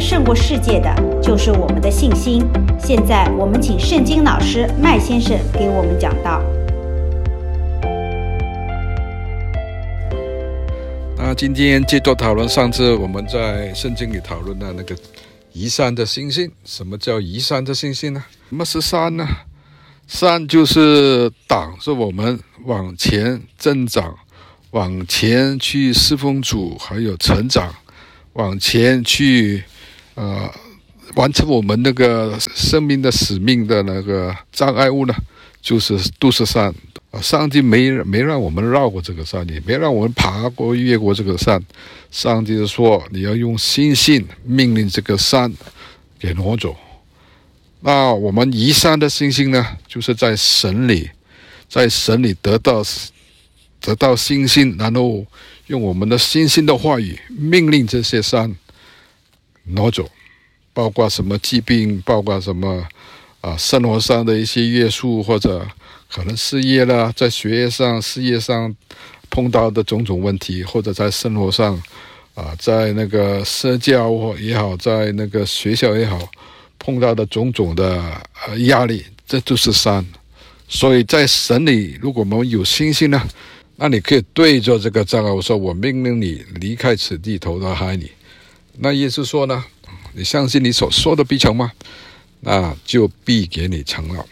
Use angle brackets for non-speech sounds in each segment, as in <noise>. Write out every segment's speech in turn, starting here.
胜过世界的，就是我们的信心。现在，我们请圣经老师麦先生给我们讲道。那今天接着讨论上次我们在圣经里讨论的那个移山的信心。什么叫移山的信心呢？什么是山呢？山就是挡着我们往前增长。往前去侍奉主，还有成长，往前去，呃，完成我们那个生命的使命的那个障碍物呢，就是都是山。上帝没没让我们绕过这个山，也没让我们爬过越过这个山。上帝说：“你要用信心命令这个山给挪走。”那我们移山的信心呢，就是在神里，在神里得到。得到信心，然后用我们的信心的话语命令这些山挪走，包括什么疾病，包括什么啊生活上的一些约束，或者可能失业了，在学业上、事业上碰到的种种问题，或者在生活上啊，在那个社交也好，在那个学校也好碰到的种种的呃压力，这就是山。所以在神里，如果我们有信心呢，那你可以对着这个障碍，我说我命令你离开此地，投到海里。那意思说呢，你相信你所说的必成吗？那就必给你成了。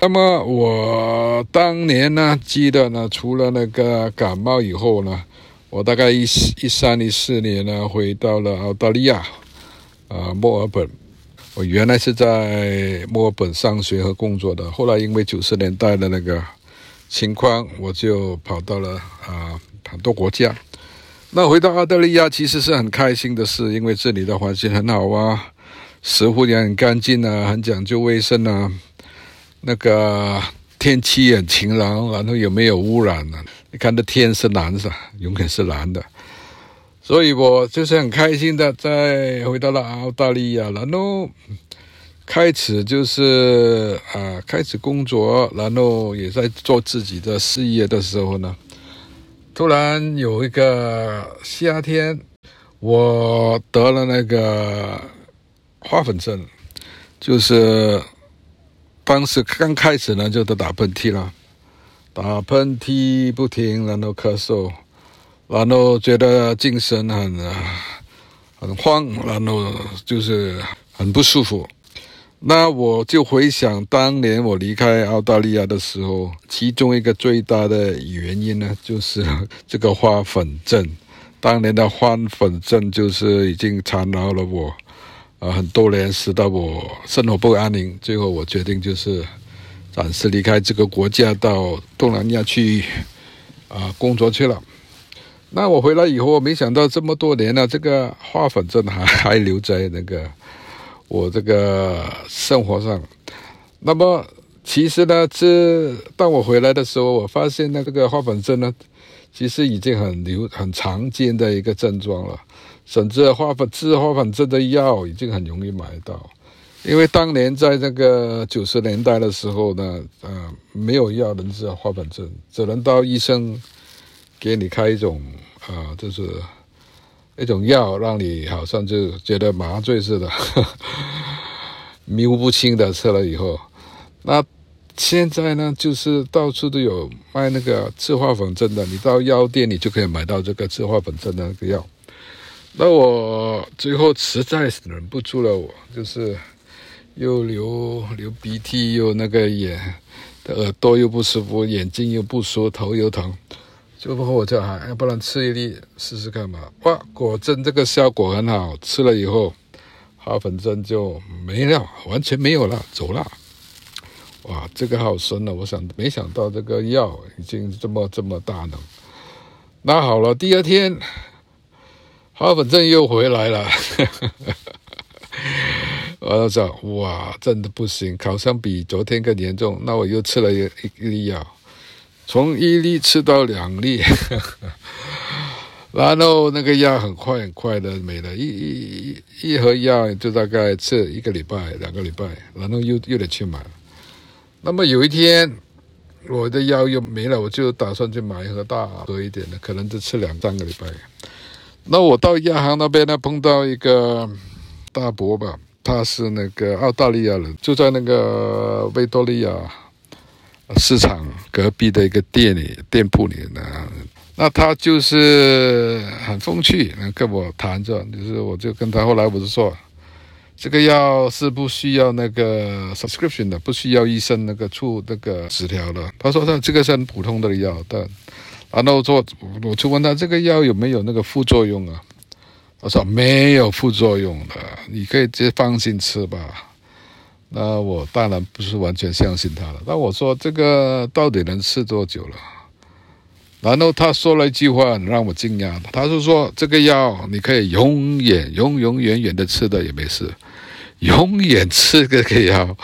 那么我当年呢，记得呢，除了那个感冒以后呢，我大概一一三一四年呢，回到了澳大利亚，啊，墨尔本。我原来是在墨尔本上学和工作的，后来因为九十年代的那个。情况，我就跑到了啊很多国家。那回到澳大利亚其实是很开心的事，因为这里的环境很好啊，食物也很干净啊，很讲究卫生啊。那个天气也很晴朗，然后有没有污染呢？你看这天是蓝色，永远是蓝的。所以我就是很开心的，再回到了澳大利亚，然后。开始就是啊，开始工作，然后也在做自己的事业的时候呢，突然有一个夏天，我得了那个花粉症，就是当时刚开始呢，就得打喷嚏了，打喷嚏不停，然后咳嗽，然后觉得精神很很慌，然后就是很不舒服。那我就回想当年我离开澳大利亚的时候，其中一个最大的原因呢，就是这个花粉症。当年的花粉症就是已经缠绕了我，啊，很多年，使得我生活不安宁。最后我决定就是暂时离开这个国家，到东南亚去啊工作去了。那我回来以后，没想到这么多年了，这个花粉症还还留在那个。我这个生活上，那么其实呢，这当我回来的时候，我发现呢，这个花粉症呢，其实已经很流很常见的一个症状了，甚至花粉治花粉症的药已经很容易买到，因为当年在那个九十年代的时候呢，呃，没有药能治花粉症，只能到医生给你开一种啊、呃，就是。一种药让你好像就觉得麻醉似的，呵呵，迷糊不清的吃了以后，那现在呢，就是到处都有卖那个治化粉症的，你到药店里就可以买到这个治化粉症的那个药。那我最后实在是忍不住了，我就是又流流鼻涕，又那个眼的耳朵又不舒服，眼睛又不舒服，头又疼。就不和我叫喊，要不然吃一粒试试看吧。哇，果真这个效果很好，吃了以后，花粉症就没了，完全没有了，走了。哇，这个好神了！我想没想到这个药已经这么这么大了。那好了，第二天花粉症又回来了。<laughs> 我就想，哇，真的不行，好像比昨天更严重。那我又吃了一一粒药。从一粒吃到两粒，<laughs> 然后那个药很快很快的没了，一一一盒药就大概吃一个礼拜、两个礼拜，然后又又得去买。那么有一天我的药又没了，我就打算去买一盒大盒一点的，可能就吃两三个礼拜。那我到药行那边呢，碰到一个大伯吧，他是那个澳大利亚人，就在那个维多利亚市场隔壁的一个店里店铺里呢。那他就是很风趣，跟我谈着，就是我就跟他后来我就说，这个药是不需要那个 subscription 的，不需要医生那个出那个纸条的。他说他这个是很普通的药，但然后我说我就问他这个药有没有那个副作用啊？我说没有副作用的，你可以直接放心吃吧。那我当然不是完全相信他了。那我说这个到底能吃多久了？然后他说了一句话让我惊讶，他是说这个药你可以永远、永永远远的吃的也没事，永远吃这个药，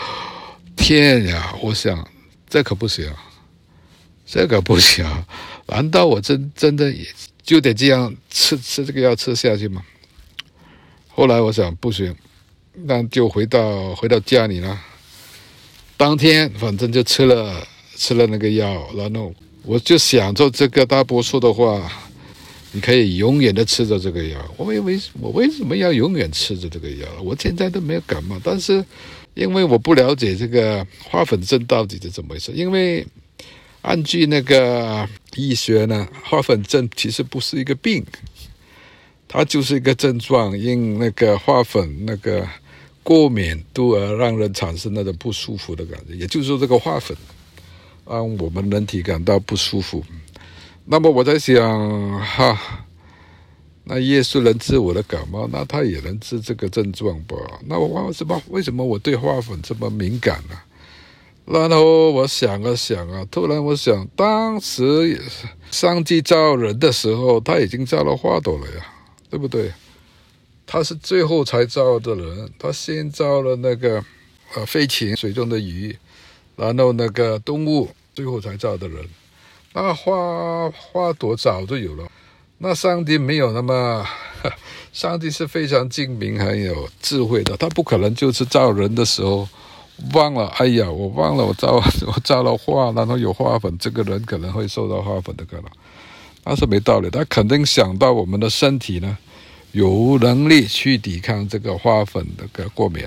天呀！我想这可不行，这可不行，难道我真真的就得这样吃吃这个药吃下去吗？后来我想不行，那就回到回到家里了，当天反正就吃了吃了那个药，然后。我就想着这个大伯说的话，你可以永远的吃着这个药。我以为我为什么要永远吃着这个药？我现在都没有感冒，但是因为我不了解这个花粉症到底是怎么回事。因为按据那个医学呢，花粉症其实不是一个病，它就是一个症状，因那个花粉那个过敏度而让人产生那种不舒服的感觉。也就是说，这个花粉。让我们人体感到不舒服，那么我在想，哈，那耶稣能治我的感冒，那他也能治这个症状吧？那我为什么为什么我对花粉这么敏感呢？然后我想啊想啊，突然我想，当时上帝造人的时候，他已经造了花朵了呀，对不对？他是最后才造的人，他先造了那个呃飞禽，水中的鱼。然后那个动物最后才造的人，那花花朵早就有了。那上帝没有那么，<laughs> 上帝是非常精明、很有智慧的，他不可能就是造人的时候忘了。哎呀，我忘了我造 <laughs> 我造了花，然后有花粉，这个人可能会受到花粉的干扰，那是没道理。他肯定想到我们的身体呢，有能力去抵抗这个花粉的个过敏。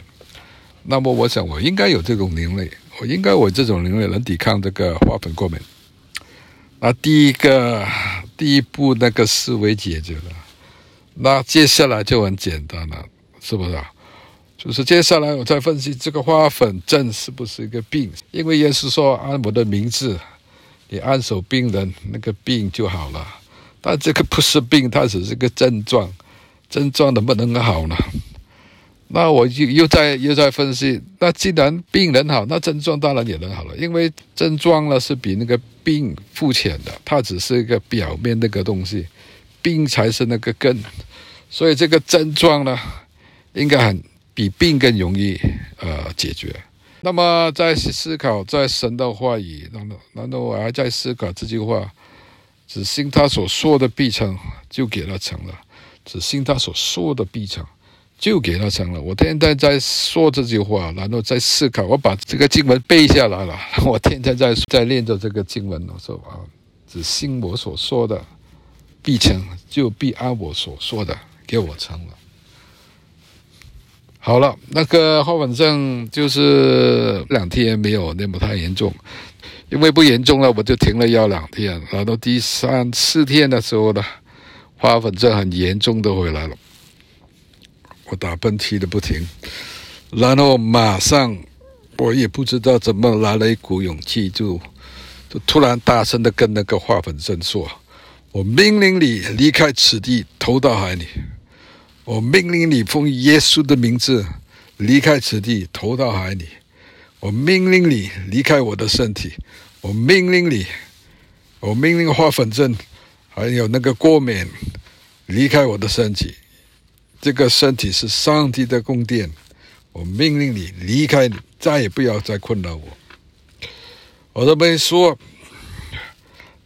那么我想我应该有这种能力。我应该我这种能力能抵抗这个花粉过敏。那第一个第一步那个思维解决了，那接下来就很简单了，是不是啊？就是接下来我再分析这个花粉症是不是一个病？因为耶稣说按我的名字，你按手病人，那个病就好了。但这个不是病，它只是个症状，症状能不能好呢？那我又又在又在分析，那既然病人好，那症状当然也能好了，因为症状呢是比那个病肤浅的，它只是一个表面那个东西，病才是那个根，所以这个症状呢，应该很比病更容易呃解决。那么在思考在神的话语，然后然后我还在思考这句话，只信他所说的必成，就给他成了，只信他所说的必成。就给他成了。我天天在说这句话，然后在思考。我把这个经文背下来了。<laughs> 我天天在在念着这个经文。我说啊，只信我所说的必成，就必按我所说的给我成了。好了，那个花粉症就是两天没有那么太严重，因为不严重了，我就停了药两天。然后第三四天的时候呢，花粉症很严重的回来了。我打喷嚏的不停，然后马上我也不知道怎么来了一股勇气，就就突然大声的跟那个花粉症说：“我命令你离开此地，投到海里。我命令你奉耶稣的名字离开此地，投到海里。我命令你离开我的身体。我命令你，我命令花粉症还有那个过敏离开我的身体。”这个身体是上帝的宫殿，我命令你离开，再也不要再困扰我。我都没说，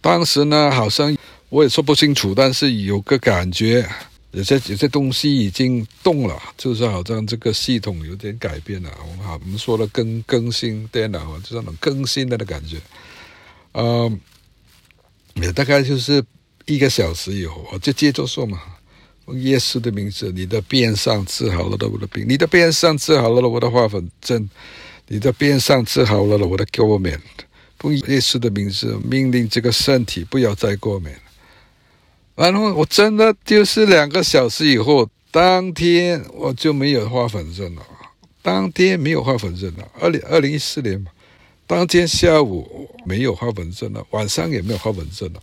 当时呢，好像我也说不清楚，但是有个感觉，有些有些东西已经动了，就是好像这个系统有点改变了。我们好，我们说了更更新电脑，就是那种更新的的感觉。嗯，也大概就是一个小时以后，我就接着说嘛。奉耶稣的名字，你的鞭伤治好了我的病，你的鞭伤治好了我的花粉症，你的鞭伤治好了我的过敏。奉耶稣的名字，命令这个身体不要再过敏。然后我真的就是两个小时以后，当天我就没有花粉症了。当天没有花粉症了。二零二零一四年嘛，当天下午没有花粉症了，晚上也没有花粉症了。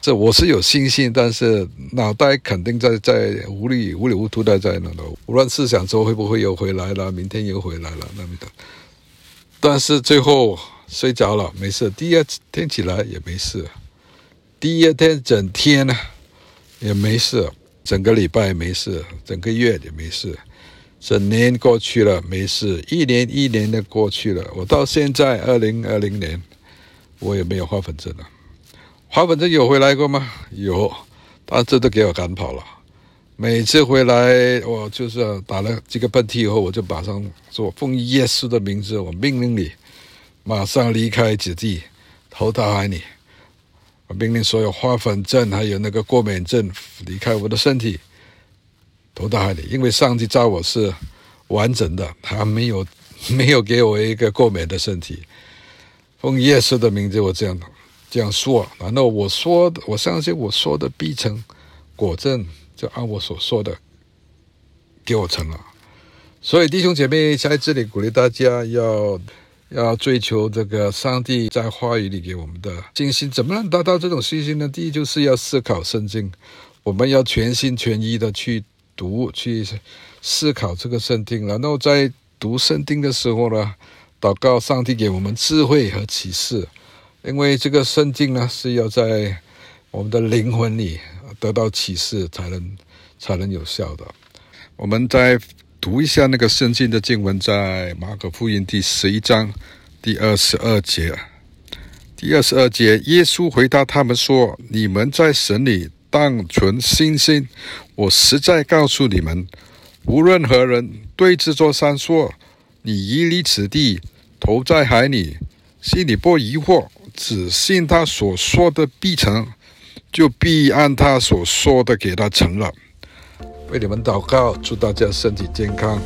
这我是有信心，但是脑袋肯定在在无力糊里糊涂的在那里，胡乱思想说会不会又回来了，明天又回来了那么的。但是最后睡着了，没事。第二天起来也没事，第二天整天呢也没事，整个礼拜也没事，整个月也没事，整年过去了没事，一年一年的过去了，我到现在二零二零年，我也没有花粉症了。花粉症有回来过吗？有，但这都给我赶跑了。每次回来，我就是打了几个喷嚏以后，我就马上说：“奉耶稣的名字，我命令你，马上离开此地，投到海里。我命令所有花粉症还有那个过敏症离开我的身体，投到海里。因为上帝造我是完整的，他没有没有给我一个过敏的身体。奉耶稣的名字，我这样。”这样说，然后我说的，我相信我说的必成果证，就按我所说的给我成了。所以弟兄姐妹在这里鼓励大家要要追求这个上帝在话语里给我们的信心。怎么能达到这种信心呢？第一就是要思考圣经，我们要全心全意的去读、去思考这个圣经，然后在读圣经的时候呢，祷告上帝给我们智慧和启示。因为这个圣经呢，是要在我们的灵魂里得到启示，才能才能有效的。我们再读一下那个圣经的经文，在马可福音第十一章第二十二节。第二十二节，耶稣回答他们说：“你们在神里当存信心。我实在告诉你们，无论何人对这座山说：‘你移离此地，投在海里’，心里不疑惑。”只信他所说的必成，就必按他所说的给他成了。为你们祷告，祝大家身体健康。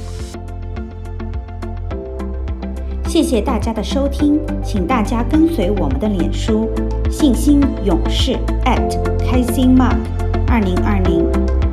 谢谢大家的收听，请大家跟随我们的脸书信心勇士 at 开心 Mark 二零二零。